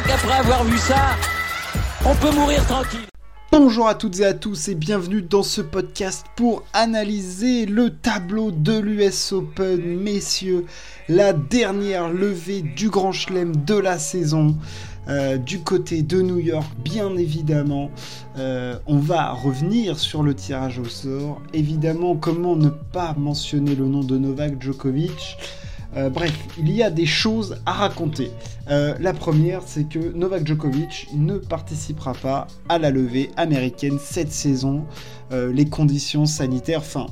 crois qu'après avoir vu ça, on peut mourir tranquille. Bonjour à toutes et à tous et bienvenue dans ce podcast pour analyser le tableau de l'US Open. Messieurs, la dernière levée du Grand Chelem de la saison. Euh, du côté de New York, bien évidemment. Euh, on va revenir sur le tirage au sort. Évidemment, comment ne pas mentionner le nom de Novak Djokovic? Euh, bref, il y a des choses à raconter. Euh, la première, c'est que Novak Djokovic ne participera pas à la levée américaine cette saison. Euh, les conditions sanitaires, enfin,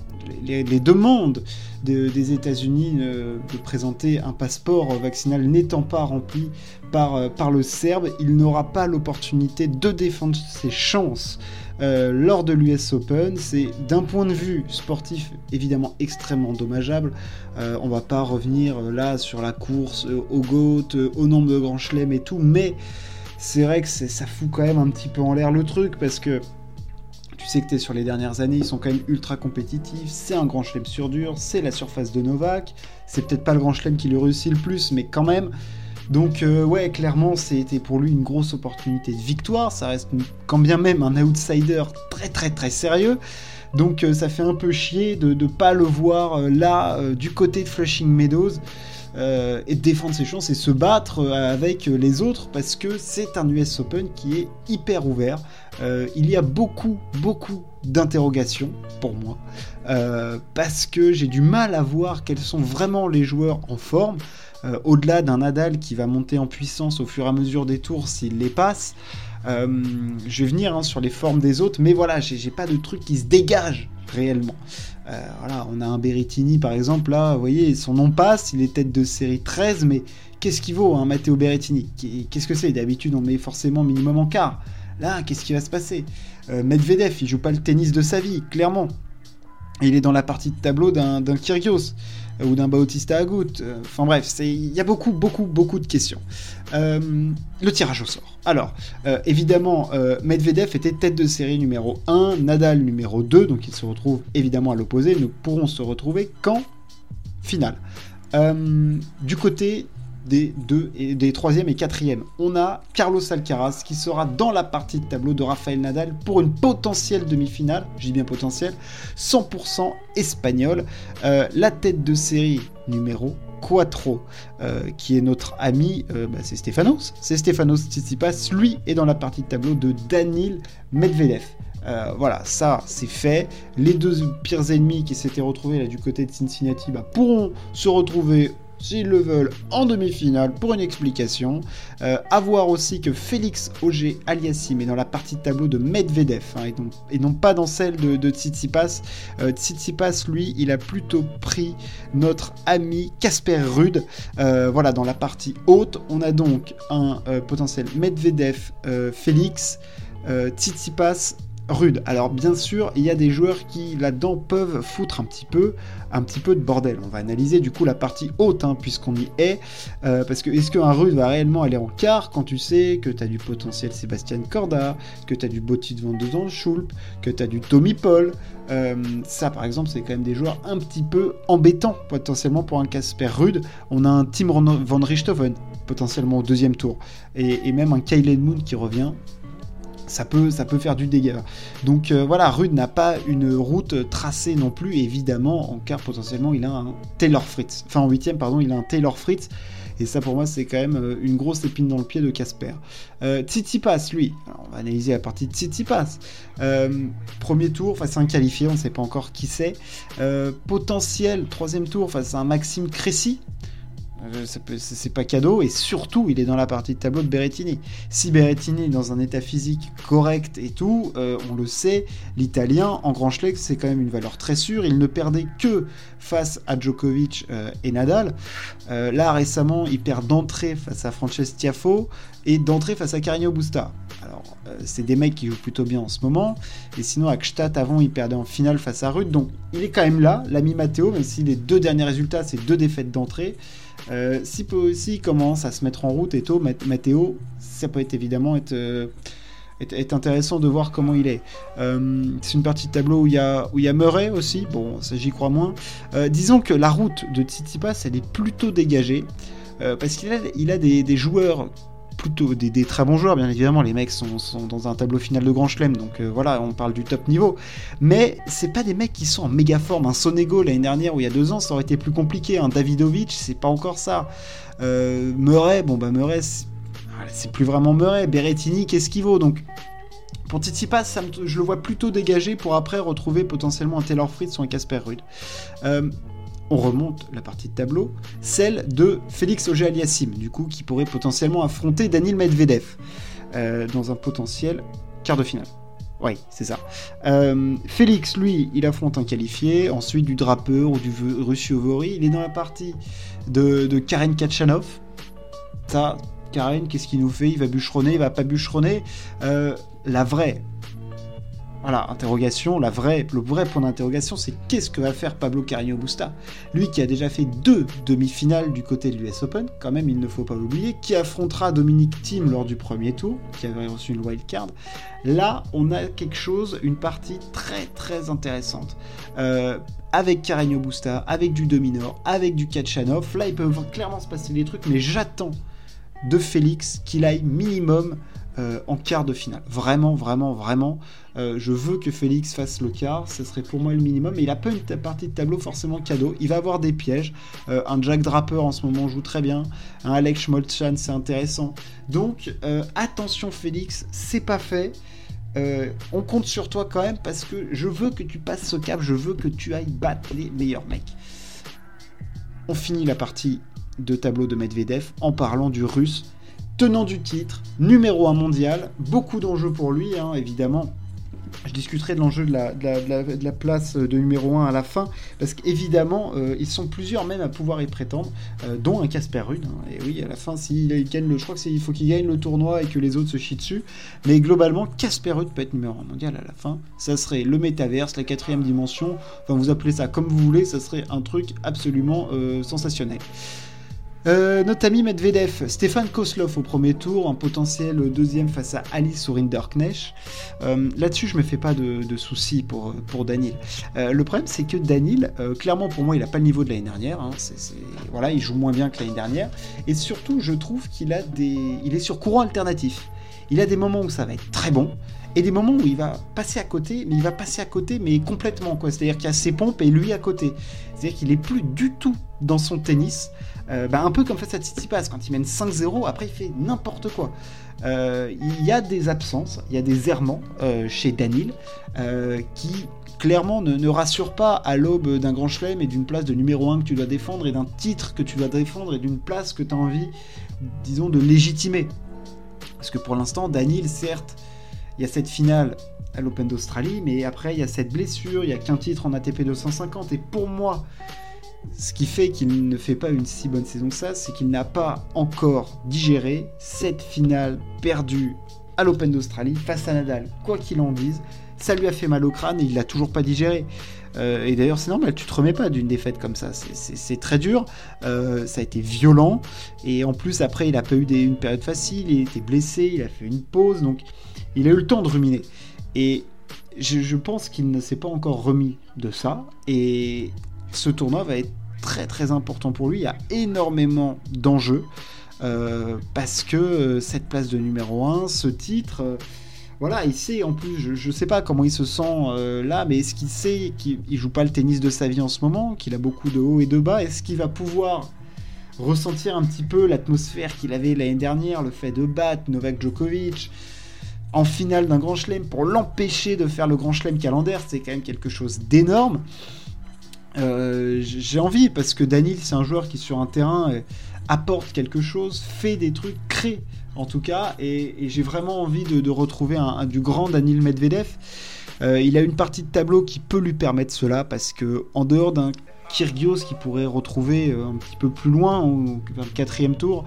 les, demandes des États-Unis de présenter un passeport vaccinal n'étant pas remplies par, par le Serbe, il n'aura pas l'opportunité de défendre ses chances euh, lors de l'US Open. C'est d'un point de vue sportif évidemment extrêmement dommageable. Euh, on va pas revenir euh, là sur la course au GOAT, au nombre de grands chelems et tout, mais c'est vrai que ça fout quand même un petit peu en l'air le truc parce que tu sais que tu es sur les dernières années, ils sont quand même ultra compétitifs, c'est un grand chelem sur dur, c'est la surface de Novak, c'est peut-être pas le grand chelem qui lui réussit le plus, mais quand même, donc euh, ouais, clairement, c'était pour lui une grosse opportunité de victoire. Ça reste quand bien même un outsider très très très sérieux. Donc euh, ça fait un peu chier de ne pas le voir euh, là du côté de Flushing Meadows. et de défendre ses chances et se battre avec les autres parce que c'est un US Open qui est hyper ouvert. il y a beaucoup, beaucoup d'interrogations pour moi parce que j'ai du mal à voir quels sont vraiment les joueurs en forme. Euh, au-delà d'un Nadal qui va monter en puissance au fur et à mesure des tours s'il les passe. Euh, je vais venir hein, sur les formes des autres, mais voilà, j'ai pas de truc qui se dégage réellement. Euh, voilà, on a un Berrettini par exemple, là, voyez, son nom passe, il est tête de série 13, mais qu'est-ce qu'il vaut, un hein, Matteo Berrettini? Qu'est-ce que c'est? D'habitude, on met forcément minimum en quart. Là, qu'est-ce qui va se passer Medvedev, il joue pas le tennis de sa vie, clairement. Il est dans la partie de tableau d'un Kyrgios ou d'un Bautista Agut. Euh, enfin bref, il y a beaucoup, beaucoup, beaucoup de questions. Euh, le tirage au sort. Alors, euh, évidemment, Medvedev était tête de série numéro 1, Nadal numéro 2, donc ils se retrouvent évidemment à l'opposé, ne pourront se retrouver qu'en finale. du côté des deux et des troisième et quatrième. On a Carlos Alcaraz qui sera dans la partie de tableau de Rafael Nadal pour une potentielle demi-finale, je dis bien potentielle, 100% espagnol. Euh, la tête de série numéro Quattro, euh, qui est notre ami, euh, bah, c'est Stefanos. C'est Stefanos Tsitsipas, lui est dans la partie de tableau de Danil Medvedev. voilà, ça c'est fait. Les deux pires ennemis qui s'étaient retrouvés là du côté de Cincinnati bah, pourront se retrouver s'ils le veulent, en demi-finale pour une explication. Euh, voir aussi que Félix Auger Aliassim est dans la partie de tableau de Medvedev hein, et, non, pas dans celle de, de Tsitsipas. Euh, Tsitsipas, lui, il a plutôt pris notre ami Casper Rude. Euh, voilà, dans la partie haute, on a donc un potentiel Medvedev-Félix. Tsitsipas rude. Alors bien sûr, il y a des joueurs qui là-dedans peuvent foutre un petit peu, un petit peu de bordel. On va analyser du coup la partie haute, hein, puisqu'on y est, euh, parce que est-ce qu'un rude va réellement aller en quart quand tu sais que tu as du potentiel Sébastien Corda, que tu as du Botti de Van de Schulp, que tu as du Tommy Paul. Euh, ça, par exemple, c'est quand même des joueurs un petit peu embêtants potentiellement pour un Casper Rude. On a un Tim Van Richthofen potentiellement au deuxième tour, et, même un Kylen Moon qui revient ça peut, faire du dégât. Donc euh, voilà, Rude n'a pas une route tracée non plus, évidemment, en potentiellement il a un Taylor Fritz. Enfin en huitième, pardon, il a un Taylor Fritz. Et ça pour moi c'est quand même euh, une grosse épine dans le pied de Casper. Euh, Tsitsipas, lui, on va analyser la partie de Tsitsipas. Euh, premier tour face à un qualifié, on ne sait pas encore qui c'est. potentiel troisième tour face à un Maxime Cressy. Euh, c'est pas cadeau, et surtout, il est dans la partie de tableau de Berrettini. Si Berrettini est dans un état physique correct et tout, euh, on le sait, l'italien en Grand Chelem, c'est quand même une valeur très sûre. Il ne perdait que face à Djokovic euh, et Nadal. là, récemment, il perd d'entrée face à Francesco Tiafo et d'entrée face à Carino Busta. Alors, c'est des mecs qui jouent plutôt bien en ce moment. Et sinon, Gstaad, avant, il perdait en finale face à Rude. Donc, il est quand même là, l'ami Matteo, même si les deux derniers résultats, c'est deux défaites d'entrée. Euh, si s'il commence à se mettre en route et tôt, Matteo, ça peut être évidemment être, euh, intéressant de voir comment il est. Euh, c'est une partie de tableau où il y a, Murray aussi, bon, ça j'y crois moins. disons que la route de Tsitsipas, elle est plutôt dégagée, parce qu'il a, il a des, joueurs plutôt des, très bons joueurs, bien évidemment. Les mecs sont, dans un tableau final de Grand Chelem, donc euh, voilà, on parle du top niveau. Mais c'est pas des mecs qui sont en méga forme. Un Sonego l'année dernière ou il y a deux ans, ça aurait été plus compliqué. Un Davidovic, c'est pas encore ça. Euh, Murray, bon bah Murray, c'est plus vraiment Murray. Berrettini, qu'est-ce qu'il vaut? Donc pour Tsitsipas, ça je le vois plutôt dégagé pour après retrouver potentiellement un Taylor Fritz ou un Casper Rude. Euh, on remonte la partie de tableau, celle de Félix Auger-Aliassime, du coup, qui pourrait potentiellement affronter Daniel Medvedev euh, dans un potentiel quart de finale. Oui, c'est ça. Euh, Félix, lui, il affronte un qualifié, ensuite du Drapeur ou du Russiovory. Il est dans la partie de, Karen Kachanov. Ça, Karen, qu'est-ce qu'il nous fait? Il va bûcheronner, il va pas bûcheronner euh, La vraie voilà, interrogation, la vraie, le vrai point d'interrogation, c'est qu'est-ce que va faire Pablo Carreño Busta Lui qui a déjà fait deux demi-finales du côté de l'US Open, quand même, il ne faut pas l'oublier, qui affrontera Dominique Thiem lors du premier tour, qui avait reçu une wild card. Là, on a quelque chose, une partie très très intéressante. Euh, avec Carreño Busta, avec du Dominor, avec du Kachanov. Là, il peut clairement se passer des trucs, mais j'attends de Félix qu'il aille minimum euh, en quart de finale. Vraiment, vraiment, vraiment. Euh, je veux que Félix fasse le quart, ce serait pour moi le minimum. Mais il a pas une partie de tableau forcément cadeau. Il va avoir des pièges. Euh, un Jack Draper en ce moment joue très bien. Un Alex Schmolchan, c'est intéressant. Donc attention Félix, c'est pas fait. on compte sur toi quand même parce que je veux que tu passes ce cap, je veux que tu ailles battre les meilleurs mecs. On finit la partie de tableau de Medvedev en parlant du russe tenant du titre, numéro 1 mondial, beaucoup d'enjeux pour lui, hein, évidemment. Je discuterai de l'enjeu de la, place de numéro 1 à la fin, parce qu'évidemment, euh, ils sont plusieurs même à pouvoir y prétendre, euh, dont un Casper Rude. Hein. et oui, à la fin, s'il gagne le, je crois qu'il faut qu'il gagne le tournoi et que les autres se chient dessus. Mais globalement, Casper Rude peut être numéro 1 mondial à la fin. Ça serait le métaverse, la quatrième dimension, enfin vous appelez ça comme vous voulez, ça serait un truc absolument euh, sensationnel. Euh, notre ami Medvedev, Stéphane Koslov au premier tour, un potentiel deuxième face à Alice ou Rinderknecht. Euh, là-dessus, je me fais pas de, soucis pour, pour Daniel. Euh, le problème, c'est que Daniel, clairement pour moi, il a pas le niveau de l'année dernière. Hein. voilà, il joue moins bien que l'année dernière. Et surtout, je trouve qu'il des, est sur courant alternatif. Il a des moments où ça va être très bon, et des moments où il va passer à côté, mais il va passer à côté, mais complètement. C'est-à-dire qu'il y a ses pompes et lui à côté. C'est-à-dire qu'il est plus du tout dans son tennis. Euh, bah, un peu comme face à Tsitsipas, quand il mène 5-0, après il fait n'importe quoi. Euh, il y a des absences, il y a des errements euh, chez Danil qui clairement ne, ne rassurent pas à l'aube d'un grand chelem et d'une place de numéro 1 que tu dois défendre et d'un titre que tu dois défendre et d'une place que tu as envie, disons, de légitimer. Parce que pour l'instant, Danil, certes, il y a cette finale à l'Open d'Australie, mais après il y a cette blessure, il y a qu'un titre en ATP 250, et pour moi, ce qui fait qu'il ne fait pas une si bonne saison que ça, c'est qu'il n'a pas encore digéré cette finale perdue à l'Open d'Australie face à Nadal. Quoi qu'il en dise, ça lui a fait mal au crâne et il l'a toujours pas digéré. Euh, et d'ailleurs, c'est normal, tu te remets pas d'une défaite comme ça. C'est très dur, euh, ça a été violent. Et en plus, après, il a pas eu une période facile, il était blessé, il a fait une pause, donc il a eu le temps de ruminer. Et je, pense qu'il ne s'est pas encore remis de ça. Et ce tournoi va être très très important pour lui. Il y a énormément d'enjeux euh, parce que cette place de numéro 1, ce titre, voilà, il sait en plus, je ne sais pas comment il se sent là, mais est-ce qu'il sait qu'il joue pas le tennis de sa vie en ce moment, qu'il a beaucoup de hauts et de bas Est-ce qu'il va pouvoir ressentir un petit peu l'atmosphère qu'il avait l'année dernière, le fait de battre Novak Djokovic en finale d'un grand chelem pour l'empêcher de faire le grand chelem calendaire, c'est quand même quelque chose d'énorme. Euh, j'ai envie parce que Daniel c'est un joueur qui sur un terrain euh, apporte quelque chose, fait des trucs, crée en tout cas, et, j'ai vraiment envie de, retrouver un, du grand Daniel Medvedev. Euh, il a une partie de tableau qui peut lui permettre cela parce que en dehors d'un Kyrgios qui pourrait retrouver un petit peu plus loin, au, le quatrième tour,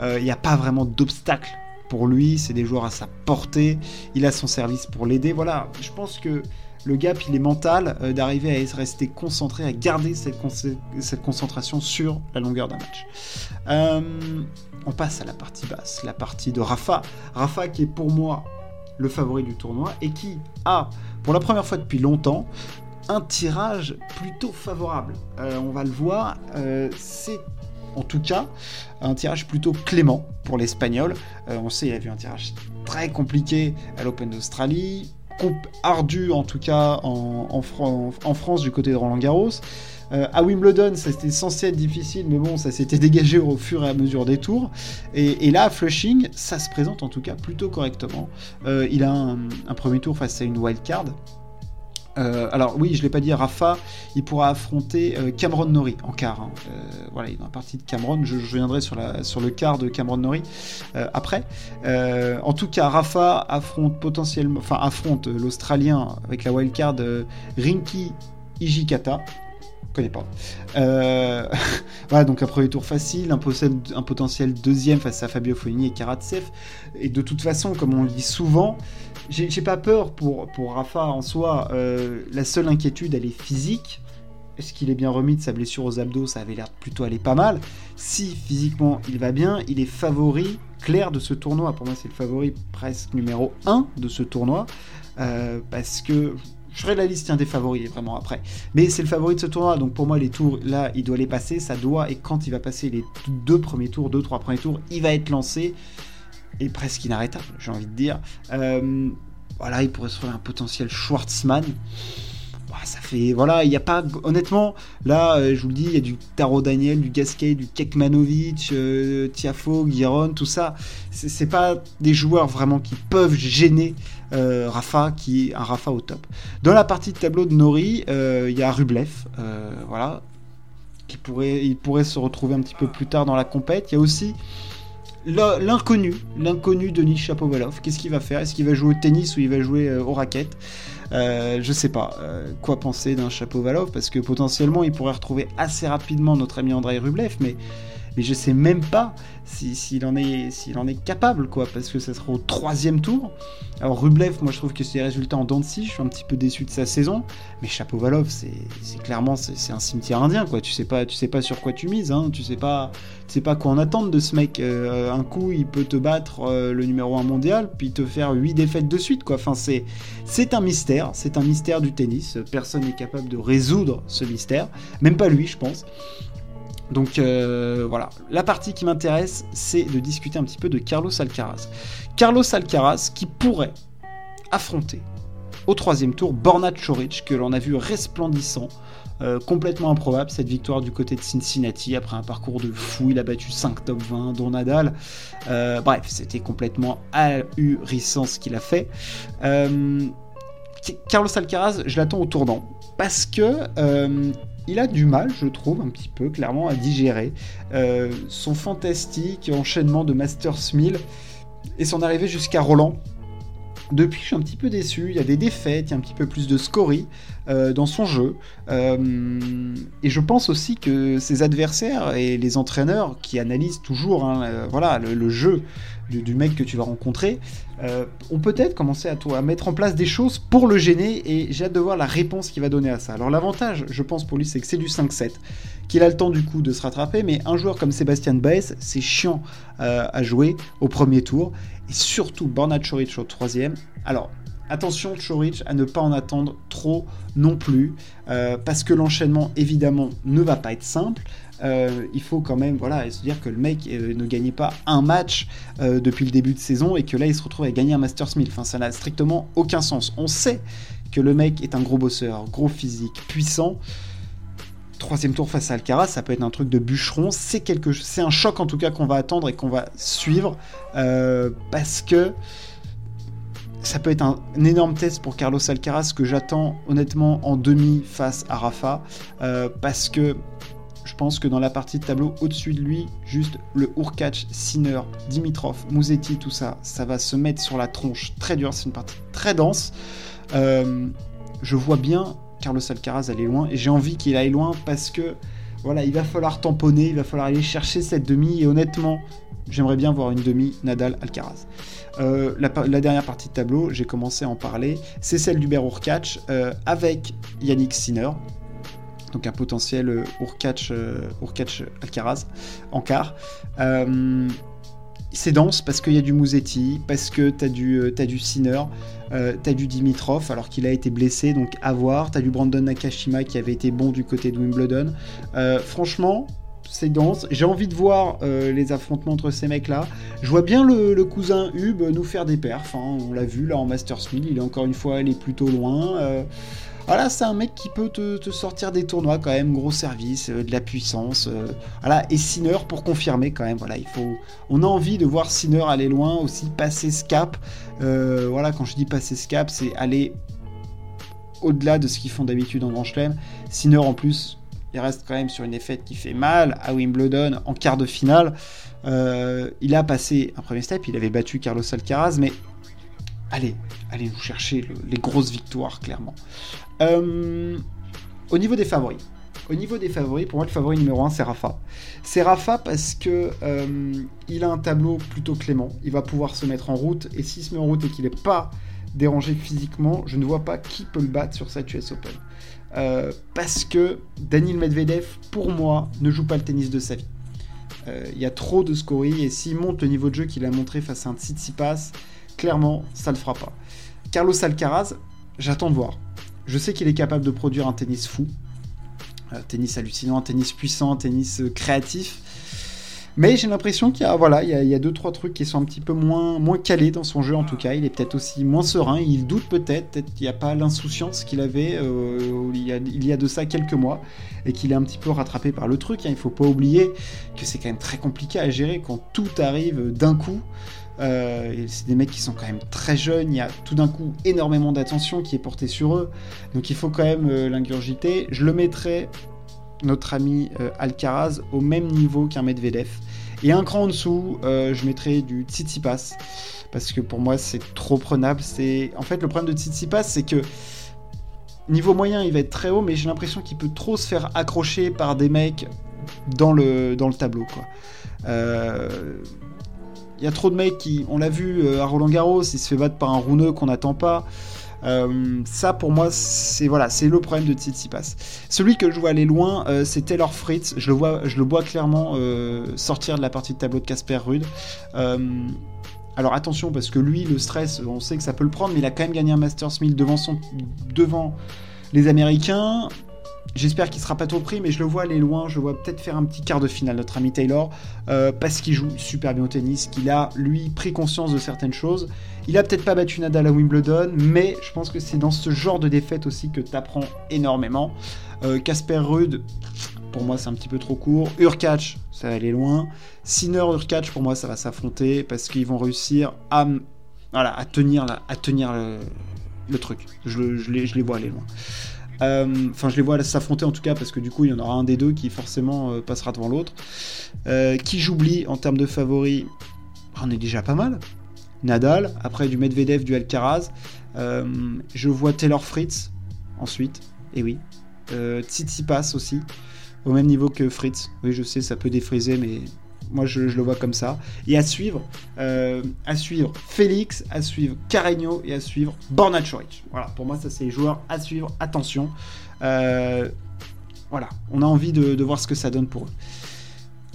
il n'y a pas vraiment d'obstacle pour lui. C'est des joueurs à sa portée. Il a son service pour l'aider. Voilà, je pense que le gap, il est mental euh, d'arriver à rester concentré, à garder cette, concentration sur la longueur d'un match. Euh, on passe à la partie basse, la partie de Rafa. Rafa qui est pour moi le favori du tournoi et qui a, pour la première fois depuis longtemps, un tirage plutôt favorable. Euh, on va le voir, c'est en tout cas, un tirage plutôt clément pour l'Espagnol. on sait, il a vu un tirage très compliqué à l'Open d'Australie, ardu en tout cas en, France du côté de Roland Garros. Euh, à Wimbledon, ça c'était censé être difficile, mais bon, ça s'était dégagé au fur et à mesure des tours. Et, là, Flushing, ça se présente en tout cas plutôt correctement. Euh, il a un, premier tour face à une wildcard. Euh, alors oui, je l'ai pas dit, Rafa, il pourra affronter Cameron Norrie en quart. Hein. voilà, il est dans la partie de Cameron. Je, viendrai sur, le quart de Cameron Norrie après. en tout cas, Rafa affronte potentiellement, enfin affronte l'Australien avec la wildcard Rinky Ijikata connais pas. Euh, voilà, donc un premier tour facile, un, un, potentiel deuxième face à Fabio Fognini et Karatsev. Et de toute façon, comme on le dit souvent, j'ai pas peur pour, pour Rafa en soi. Euh, la seule inquiétude, elle est physique. Est-ce qu'il est bien remis de sa blessure aux abdos? Ça avait l'air plutôt aller pas mal. Si physiquement il va bien, il est favori clair de ce tournoi. Pour moi, c'est le favori presque numéro 1 de ce tournoi. Euh, parce que je ferai la liste des favoris vraiment après. Mais c'est le favori de ce tournoi, donc pour moi les tours là, il doit les passer, ça doit, et quand il va passer les deux premiers tours, deux, trois premiers tours, il va être lancé, et presque inarrêtable, j'ai envie de dire. Euh, voilà, il pourrait se faire un potentiel Schwartzmann. Bah, ça fait. Voilà, il n'y a pas. Honnêtement, là, euh, je vous le dis, il y a du Taro Daniel, du Gasquet, du Kekmanovic, euh, Tiafo, Giron, tout ça. C'est pas des joueurs vraiment qui peuvent gêner euh, Rafa, qui est un Rafa au top. Dans la partie de tableau de Nori, il y a Rublev, voilà, qui pourrait, il pourrait se retrouver un petit peu plus tard dans la compète. Il y a aussi l'inconnu, l'inconnu Denis Chapovalov. Qu'est-ce qu'il va faire? Est-ce qu'il va jouer au tennis ou il va jouer aux raquettes? Euh, je sais pas euh, quoi penser d'un chapeau Valov parce que potentiellement il pourrait retrouver assez rapidement notre ami Andrei Rublev, mais mais je sais même pas s'il en, est, capable, quoi, parce que ça sera au troisième tour. Alors Rublev, moi je trouve que c'est des résultats en dents de scie, je suis un petit peu déçu de sa saison, mais Chapovalov, c'est clairement c'est, un cimetière indien, quoi. Tu sais pas, tu sais pas sur quoi tu mises, hein. tu sais pas, tu sais pas quoi en attendre de ce mec. Euh, un coup, il peut te battre euh, le numéro 1 mondial, puis te faire 8 défaites de suite, quoi. Enfin, c'est, c'est un mystère, c'est un mystère du tennis. Personne n'est capable de résoudre ce mystère, même pas lui, je pense. Donc euh, voilà, la partie qui m'intéresse, c'est de discuter un petit peu de Carlos Alcaraz. Carlos Alcaraz qui pourrait affronter au troisième tour Borna Choric, que l'on a vu resplendissant, euh, complètement improbable cette victoire du côté de Cincinnati après un parcours de fou. Il a battu 5 top 20, dont Nadal. Euh, bref, c'était complètement ahurissant ce qu'il a fait. Carlos Alcaraz, je l'attends au tournant parce que il a du mal, je trouve, un petit peu, clairement, à digérer euh, son fantastique enchaînement de Masters 1000 et son arrivée jusqu'à Roland. Depuis, je suis un petit peu déçu. Il y a des défaites, il y a un petit peu plus de scorie euh, dans son jeu. Euh, et je pense aussi que ses adversaires et les entraîneurs qui analysent toujours hein, voilà, le, jeu du, mec que tu vas rencontrer, euh, ont peut-être commencé à, à, mettre en place des choses pour le gêner et j'ai hâte de voir la réponse qu'il va donner à ça. Alors l'avantage, je pense pour lui, c'est que c'est du 5-7, qu'il a le temps du coup de se rattraper, mais un joueur comme Sébastien Baez, c'est chiant euh, à jouer au premier tour, et surtout Borna Choric au troisième. Alors Attention, Choric, à ne pas en attendre trop non plus, euh, parce que l'enchaînement, évidemment, ne va pas être simple. Euh, il faut quand même voilà, se dire que le mec euh, ne gagnait pas un match depuis le début de saison et que là, il se retrouve à gagner un Masters 1000. Enfin, ça n'a strictement aucun sens. On sait que le mec est un gros bosseur, gros physique, puissant. Troisième tour face à Alcaraz, ça peut être un truc de bûcheron. C'est quelque, c'est un choc en tout cas qu'on va attendre et qu'on va suivre parce que ça peut être un, énorme test pour Carlos Alcaraz que j'attends honnêtement en demi face à Rafa euh, parce que je pense que dans la partie de tableau au-dessus de lui, juste le Urkac, Sinner, Dimitrov, Musetti, tout ça, ça va se mettre sur la tronche très dur. C'est une partie très dense. Euh, je vois bien Carlos Alcaraz aller loin et j'ai envie qu'il aille loin parce que voilà, il va falloir tamponner, il va falloir aller chercher cette demi et honnêtement, j'aimerais bien voir une demi Nadal-Alcaraz. Euh, la, dernière partie de tableau, j'ai commencé à en parler, c'est celle du Urkach euh, avec Yannick Sinner. Donc un potentiel euh, Urkach, Alcaraz en quart. C'est dense parce qu'il y a du Musetti, parce que tu as du, as du Sinner, tu as du Dimitrov alors qu'il a été blessé, donc à voir. Tu as du Brandon Nakashima qui avait été bon du côté de Wimbledon. franchement, c'est dense. J'ai envie de voir euh, les affrontements entre ces mecs-là. Je vois bien le, cousin Hub nous faire des perfs. Hein. On l'a vu là en Masters 1000. Il est encore une fois allé plutôt loin. Euh, voilà, c'est un mec qui peut te, sortir des tournois quand même, gros service, euh, de la puissance. voilà, et Sinner pour confirmer quand même. Voilà, il faut. On a envie de voir Sinner aller loin, aussi passer ce cap. voilà, quand je dis passer ce cap, c'est aller au-delà de ce qu'ils font d'habitude en Grand Chelem. Sinner en plus, il reste quand même sur une défaite qui fait mal à Wimbledon en quart de finale. Euh, il a passé un premier step, il avait battu Carlos Alcaraz, mais allez, allez vous chercher les grosses victoires, clairement. Euh, au niveau des favoris, au niveau des favoris, pour moi le favori numéro 1 c'est Rafa. C'est Rafa parce que euh, il a un tableau plutôt clément, il va pouvoir se mettre en route, et s'il se met en route et qu'il n'est pas dérangé physiquement, je ne vois pas qui peut le battre sur cette US Open. Euh, parce que Daniel Medvedev, pour moi, ne joue pas le tennis de sa vie. Il y a trop de scories et s'il monte le niveau de jeu qu'il a montré face à un Tsitsipas, clairement, ça le fera pas. Carlos Alcaraz, j'attends de voir. Je sais qu'il est capable de produire un tennis fou, un tennis hallucinant, un tennis puissant, tennis créatif. Mais j'ai l'impression qu'il y a, voilà, il y, a, deux trois trucs qui sont un petit peu moins, moins calés dans son jeu en tout cas. Il est peut-être aussi moins serein. Il doute peut-être, peut-être qu'il n'y a pas l'insouciance qu'il avait euh, il, y a, il, y a, de ça quelques mois et qu'il est un petit peu rattrapé par le truc. Hein. Il faut pas oublier que c'est quand même très compliqué à gérer quand tout arrive d'un coup. Euh, c'est des mecs qui sont quand même très jeunes, il y a tout d'un coup énormément d'attention qui est portée sur eux, donc il faut quand même euh, l'ingurgiter. Je le mettrai notre ami euh, Alcaraz au même niveau qu'un Medvedev. Et un cran en dessous, euh, je mettrais du Tsitsipas parce que pour moi c'est trop prenable. C'est en fait le problème de Tsitsipas, c'est que niveau moyen il va être très haut, mais j'ai l'impression qu'il peut trop se faire accrocher par des mecs dans le dans le tableau. Euh, il y a trop de mecs qui, on l'a vu à Roland Garros, il se fait battre par un rouneux qu'on n'attend pas. Euh, ça, pour moi, c'est voilà, c'est le problème de Tsitsipas. Celui que je vois aller loin, euh, c'est Taylor Fritz. Je le vois, je le vois clairement euh, sortir de la partie de tableau de Casper Rude. alors attention parce que lui, le stress, on sait que ça peut le prendre, mais il a quand même gagné un Masters 1000 devant son, devant les Américains. J'espère qu'il sera pas trop pris, mais je le vois aller loin. Je le vois peut-être faire un petit quart de finale, notre ami Taylor, euh, parce qu'il joue super bien au tennis, qu'il a, lui, pris conscience de certaines choses. Il a peut-être pas battu Nadal à Wimbledon, mais je pense que c'est dans ce genre de défaite aussi que tu apprends énormément. Euh, Casper Rude, pour moi, c'est un petit peu trop court. Urkach, ça va aller loin. Sinner, Urkach, pour moi, ça va s'affronter parce qu'ils vont réussir à, voilà, à tenir, à tenir le, truc. Je, les, je les vois aller loin. Euh, enfin, je les vois s'affronter en tout cas parce que du coup, il y en aura un des deux qui forcément euh, passera devant l'autre. Euh, qui j'oublie en termes de favoris? On est déjà pas mal. Nadal, après du Medvedev, du Alcaraz. je vois Taylor Fritz ensuite, et oui. Tsitsipas aussi, au même niveau que Fritz. Oui, je sais, ça peut défriser, mais moi, je, le vois comme ça. Et à suivre, euh, suivre Félix, à suivre Carreño et à suivre Borna Voilà, pour moi, ça, c'est les joueurs à suivre. Attention. Euh, voilà, on a envie de, de voir ce que ça donne pour eux.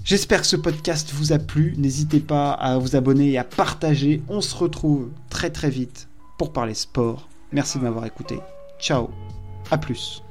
J'espère que ce podcast vous a plu. N'hésitez pas à vous abonner et à partager. On se retrouve très très vite pour parler sport. Merci de m'avoir écouté. Ciao, à plus.